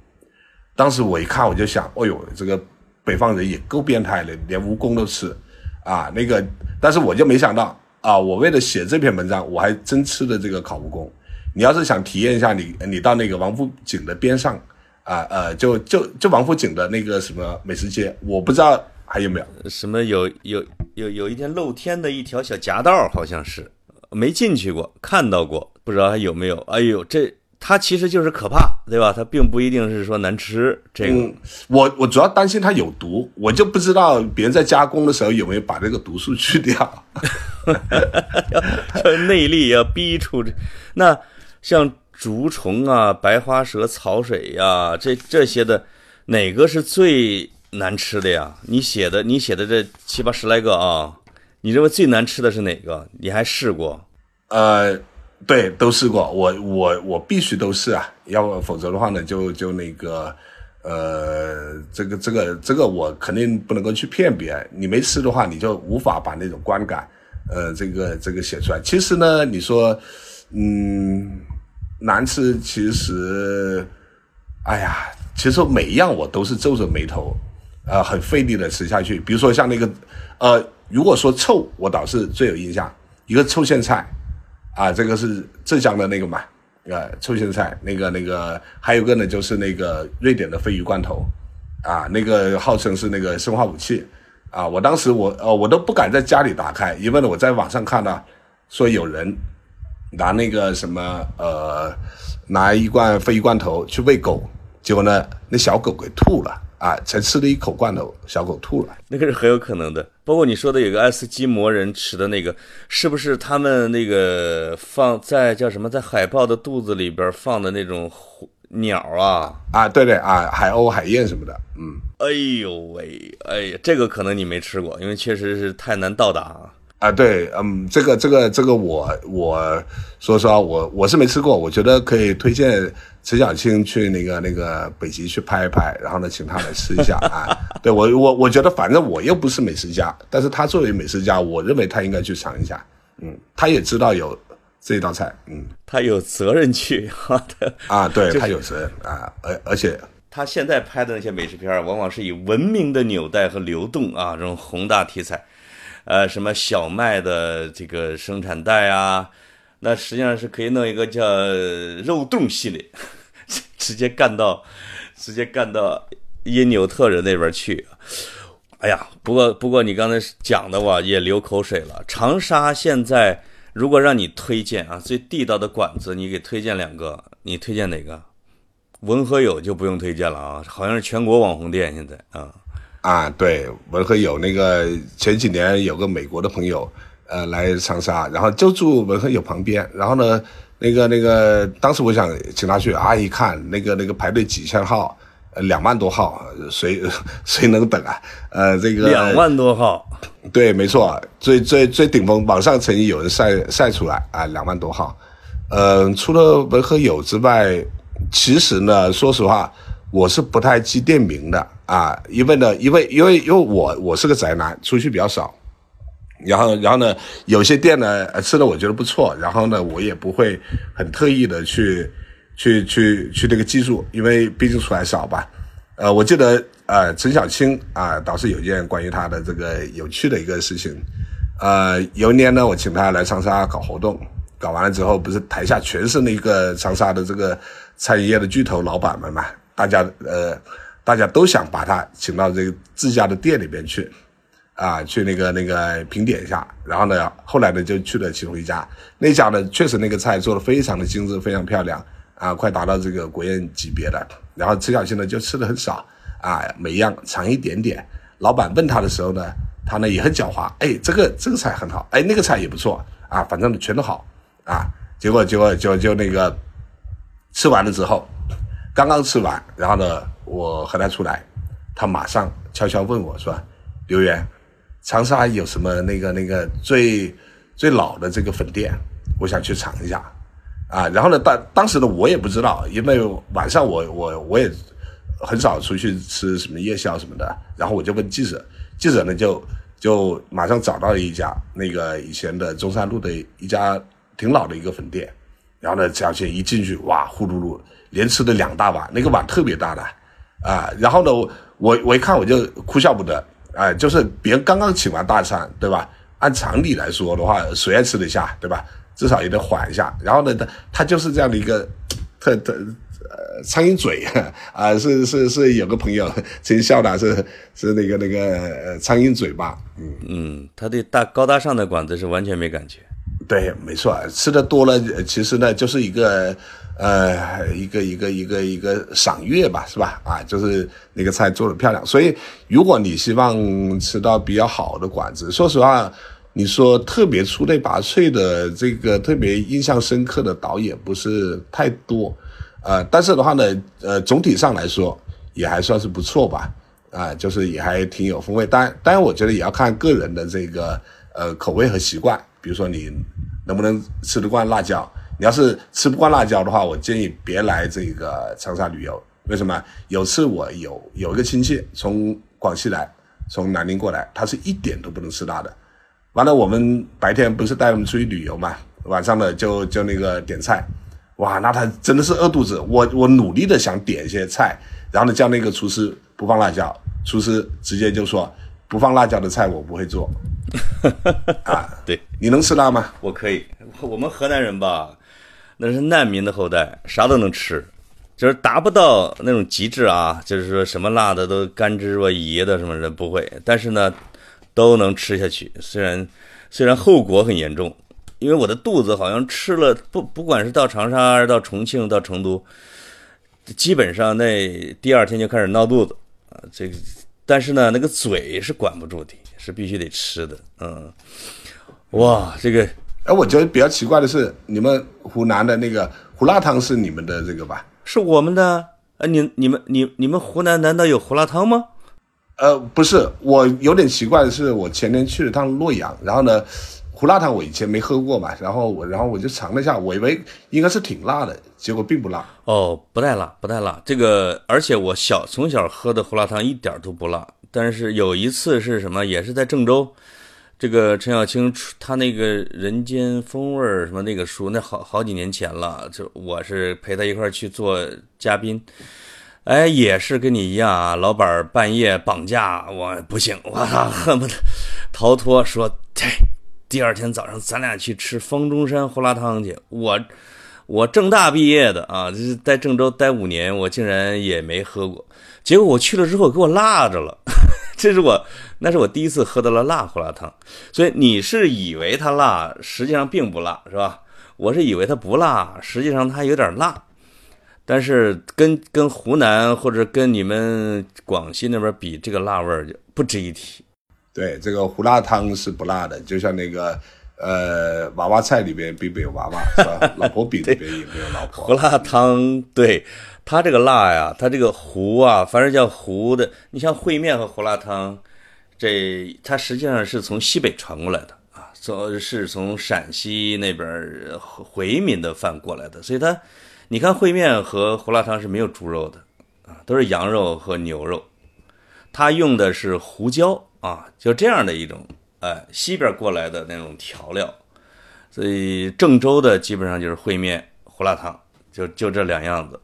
当时我一看我就想，哎呦，这个北方人也够变态的，连蜈蚣都吃。啊，那个，但是我就没想到啊，我为了写这篇文章，我还真吃了这个烤蜈蚣。你要是想体验一下，你你到那个王府井的边上，啊呃，就就就王府井的那个什么美食街，我不知道还有没有什么有有有有一天露天的一条小夹道，好像是没进去过，看到过，不知道还有没有。哎呦，这。它其实就是可怕，对吧？它并不一定是说难吃。这个，我我主要担心它有毒，我就不知道别人在加工的时候有没有把这个毒素去掉。要内力要逼出这，那像竹虫啊、白花蛇、草水呀，这这些的，哪个是最难吃的呀？你写的你写的这七八十来个啊，你认为最难吃的是哪个？你还试过？呃。对，都试过，我我我必须都试啊，要否则的话呢，就就那个，呃，这个这个这个我肯定不能够去骗别人。你没吃的话，你就无法把那种观感，呃，这个这个写出来。其实呢，你说，嗯，难吃，其实，哎呀，其实每一样我都是皱着眉头，呃，很费力的吃下去。比如说像那个，呃，如果说臭，我倒是最有印象，一个臭苋菜。啊，这个是浙江的那个嘛，呃，臭苋菜，那个那个，还有个呢，就是那个瑞典的鲱鱼罐头，啊，那个号称是那个生化武器，啊，我当时我呃我都不敢在家里打开，因为呢我在网上看到说有人拿那个什么呃拿一罐鲱鱼罐头去喂狗，结果呢那小狗给吐了。啊，才吃了一口罐头，小狗吐了，那个是很有可能的。包括你说的有个爱斯基摩人吃的那个，是不是他们那个放在叫什么，在海豹的肚子里边放的那种鸟啊？啊，对对啊，海鸥、海燕什么的。嗯，哎呦喂，哎呀，这个可能你没吃过，因为确实是太难到达。啊，对，嗯，这个这个这个，我我说实话，我我是没吃过，我觉得可以推荐。陈小青去那个那个北极去拍一拍，然后呢，请他来吃一下啊。对我我我觉得反正我又不是美食家，但是他作为美食家，我认为他应该去尝一下。嗯，他也知道有这道菜，嗯，他有责任去哈的啊，对他有责任啊，而而且他现在拍的那些美食片往往是以文明的纽带和流动啊这种宏大题材，呃，什么小麦的这个生产带啊。那实际上是可以弄一个叫肉冻系列，直接干到，直接干到因纽特人那边去。哎呀，不过不过你刚才讲的我也流口水了。长沙现在如果让你推荐啊，最地道的馆子，你给推荐两个，你推荐哪个？文和友就不用推荐了啊，好像是全国网红店现在啊。啊，对，文和友那个前几年有个美国的朋友。呃，来长沙，然后就住文和友旁边，然后呢，那个那个，当时我想请他去，啊，一看那个那个排队几千号，呃，两万多号，谁谁能等啊？呃，这个两万多号，对，没错，最最最顶峰，网上曾经有人晒晒出来啊，两万多号。嗯，除了文和友之外，其实呢，说实话，我是不太记店名的啊，因为呢，因为因为因为我我是个宅男，出去比较少。然后，然后呢，有些店呢吃的我觉得不错，然后呢，我也不会很特意的去，去去去那个记住，因为毕竟出来少吧。呃，我记得呃，陈小青啊，倒是有一件关于他的这个有趣的一个事情。呃，有一年呢，我请他来长沙搞活动，搞完了之后，不是台下全是那个长沙的这个餐饮业的巨头老板们嘛，大家呃，大家都想把他请到这个自家的店里边去。啊，去那个那个评点一下，然后呢，后来呢就去了其中一家，那家呢确实那个菜做的非常的精致，非常漂亮，啊，快达到这个国宴级别的。然后陈小青呢就吃的很少，啊，每样尝一点点。老板问他的时候呢，他呢也很狡猾，哎，这个这个菜很好，哎，那个菜也不错，啊，反正全都好，啊，结果结果就就那个吃完了之后，刚刚吃完，然后呢我和他出来，他马上悄悄问我说，刘源。长沙有什么那个那个最最老的这个粉店，我想去尝一下，啊，然后呢，当当时呢，我也不知道，因为晚上我我我也很少出去吃什么夜宵什么的，然后我就问记者，记者呢就就马上找到了一家那个以前的中山路的一家挺老的一个粉店，然后呢，这样去一进去，哇，呼噜噜，连吃了两大碗，那个碗特别大的，啊，然后呢，我我一看我就哭笑不得。哎，就是别人刚刚请完大餐，对吧？按常理来说的话，谁还吃得下，对吧？至少也得缓一下。然后呢，他他就是这样的一个特特呃苍蝇嘴 啊，是是是，有个朋友 真笑的，是是那个那个苍蝇嘴巴。嗯嗯，他对大高大上的馆子是完全没感觉。对，没错，吃的多了，其实呢就是一个。呃，一个一个一个一个赏月吧，是吧？啊，就是那个菜做的漂亮。所以，如果你希望吃到比较好的馆子，说实话，你说特别出类拔萃的这个特别印象深刻的导演不是太多，呃，但是的话呢，呃，总体上来说也还算是不错吧，啊，就是也还挺有风味。当然，当然，我觉得也要看个人的这个呃口味和习惯，比如说你能不能吃得惯辣椒。你要是吃不惯辣椒的话，我建议别来这个长沙旅游。为什么？有次我有有一个亲戚从广西来，从南宁过来，他是一点都不能吃辣的。完了，我们白天不是带他们出去旅游嘛，晚上呢就就那个点菜，哇，那他真的是饿肚子。我我努力的想点一些菜，然后呢叫那个厨师不放辣椒，厨师直接就说不放辣椒的菜我不会做。啊，对，你能吃辣吗？我可以，我们河南人吧。那是难民的后代，啥都能吃，就是达不到那种极致啊，就是说什么辣的都甘之若饴的什么的不会，但是呢，都能吃下去。虽然虽然后果很严重，因为我的肚子好像吃了不不管是到长沙还是到重庆到成都，基本上那第二天就开始闹肚子啊。这个但是呢，那个嘴是管不住的，是必须得吃的。嗯，哇，这个。哎，我觉得比较奇怪的是，你们湖南的那个胡辣汤是你们的这个吧？是我们的。呃，你、你们、你、你们湖南难道有胡辣汤吗？呃，不是，我有点奇怪的是，我前天去了趟洛阳，然后呢，胡辣汤我以前没喝过嘛，然后我，然后我就尝了一下，我以为应该是挺辣的，结果并不辣。哦，不太辣，不太辣。这个，而且我小从小喝的胡辣汤一点都不辣，但是有一次是什么，也是在郑州。这个陈小青他那个人间风味儿什么那个书，那好好几年前了，就我是陪他一块去做嘉宾，哎，也是跟你一样啊，老板半夜绑架我不行，我操，恨不得逃脱，说，哎，第二天早上咱俩去吃方中山胡辣汤去。我我郑大毕业的啊，在郑州待五年，我竟然也没喝过，结果我去了之后给我辣着了。这是我，那是我第一次喝到了辣胡辣汤，所以你是以为它辣，实际上并不辣，是吧？我是以为它不辣，实际上它有点辣，但是跟跟湖南或者跟你们广西那边比，这个辣味儿就不值一提。对，这个胡辣汤是不辣的，就像那个呃娃娃菜里边并没有娃娃，是吧？老婆饼里边也没有老婆。胡辣汤对。它这个辣呀，它这个糊啊，凡是叫糊的，你像烩面和胡辣汤，这它实际上是从西北传过来的啊，从是从陕西那边回民的饭过来的，所以它，你看烩面和胡辣汤是没有猪肉的啊，都是羊肉和牛肉，它用的是胡椒啊，就这样的一种哎西边过来的那种调料，所以郑州的基本上就是烩面、胡辣汤，就就这两样子。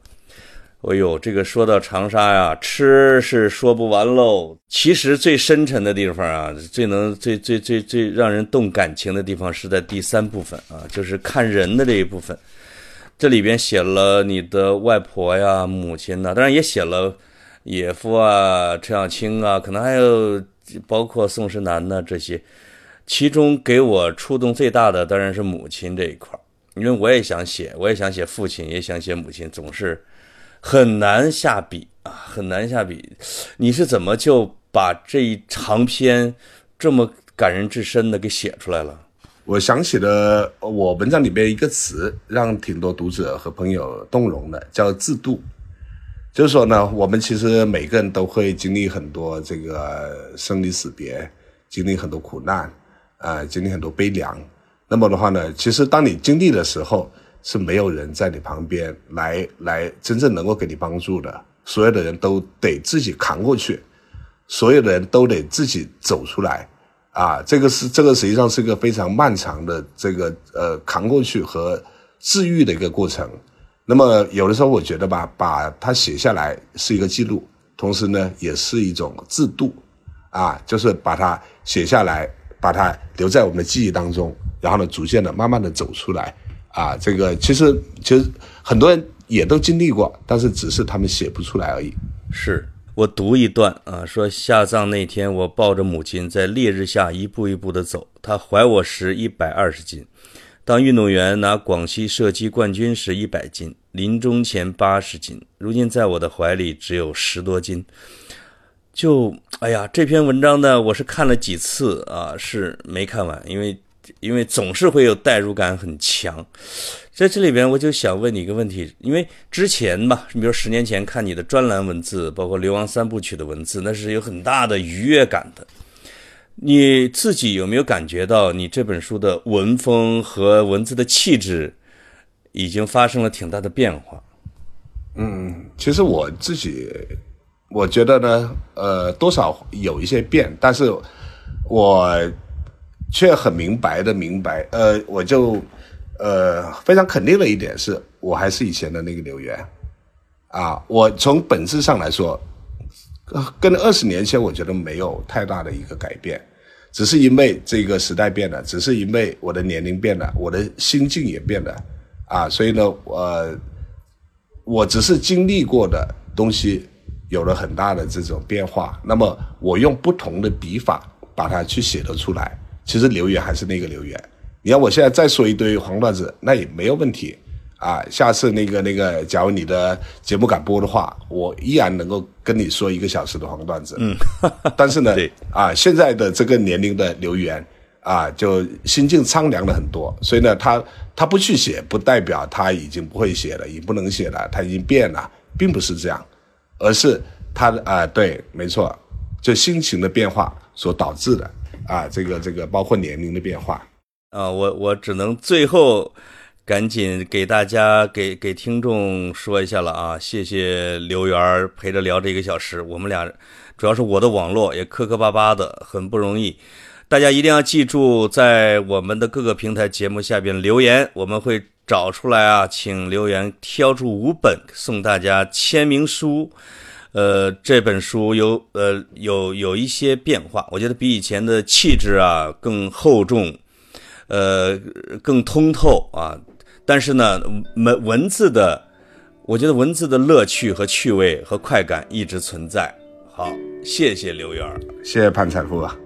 哎呦，这个说到长沙呀，吃是说不完喽。其实最深沉的地方啊，最能、最最最最让人动感情的地方是在第三部分啊，就是看人的这一部分。这里边写了你的外婆呀、母亲呐，当然也写了野夫啊、陈小青啊，可能还有包括宋时南呐这些。其中给我触动最大的当然是母亲这一块因为我也想写，我也想写父亲，也想写母亲，总是。很难下笔啊，很难下笔。你是怎么就把这一长篇这么感人至深的给写出来了？我想起了我文章里面一个词，让挺多读者和朋友动容的，叫自渡。就是说呢，我们其实每个人都会经历很多这个生离死别，经历很多苦难，啊，经历很多悲凉。那么的话呢，其实当你经历的时候，是没有人在你旁边来来真正能够给你帮助的，所有的人都得自己扛过去，所有的人都得自己走出来，啊，这个是这个实际上是一个非常漫长的这个呃扛过去和治愈的一个过程。那么有的时候我觉得吧，把它写下来是一个记录，同时呢也是一种自度，啊，就是把它写下来，把它留在我们的记忆当中。然后呢，逐渐的、慢慢的走出来，啊，这个其实其实很多人也都经历过，但是只是他们写不出来而已。是我读一段啊，说下葬那天，我抱着母亲在烈日下一步一步的走，她怀我时一百二十斤，当运动员拿广西射击冠军时一百斤，临终前八十斤，如今在我的怀里只有十多斤。就哎呀，这篇文章呢，我是看了几次啊，是没看完，因为。因为总是会有代入感很强，在这里边我就想问你一个问题，因为之前吧，你比如十年前看你的专栏文字，包括《流亡三部曲》的文字，那是有很大的愉悦感的。你自己有没有感觉到你这本书的文风和文字的气质已经发生了挺大的变化？嗯，其实我自己我觉得呢，呃，多少有一些变，但是我。却很明白的明白，呃，我就，呃，非常肯定的一点是，我还是以前的那个刘源，啊，我从本质上来说，跟二十年前我觉得没有太大的一个改变，只是因为这个时代变了，只是因为我的年龄变了，我的心境也变了，啊，所以呢，我，我只是经历过的东西有了很大的这种变化，那么我用不同的笔法把它去写了出来。其实留言还是那个留言，你要我现在再说一堆黄段子，那也没有问题啊。下次那个那个，假如你的节目敢播的话，我依然能够跟你说一个小时的黄段子。嗯，但是呢，啊，现在的这个年龄的留言啊，就心境苍凉了很多。所以呢，他他不去写，不代表他已经不会写了，也不能写了，他已经变了，并不是这样，而是他的啊，对，没错，就心情的变化所导致的。啊，这个这个包括年龄的变化，啊，我我只能最后赶紧给大家给给听众说一下了啊，谢谢刘源陪着聊这一个小时，我们俩主要是我的网络也磕磕巴巴的，很不容易，大家一定要记住，在我们的各个平台节目下边留言，我们会找出来啊，请留言挑出五本送大家签名书。呃，这本书有呃有有一些变化，我觉得比以前的气质啊更厚重，呃更通透啊。但是呢，文文字的，我觉得文字的乐趣和趣味和快感一直存在。好，谢谢刘源，谢谢潘财富啊。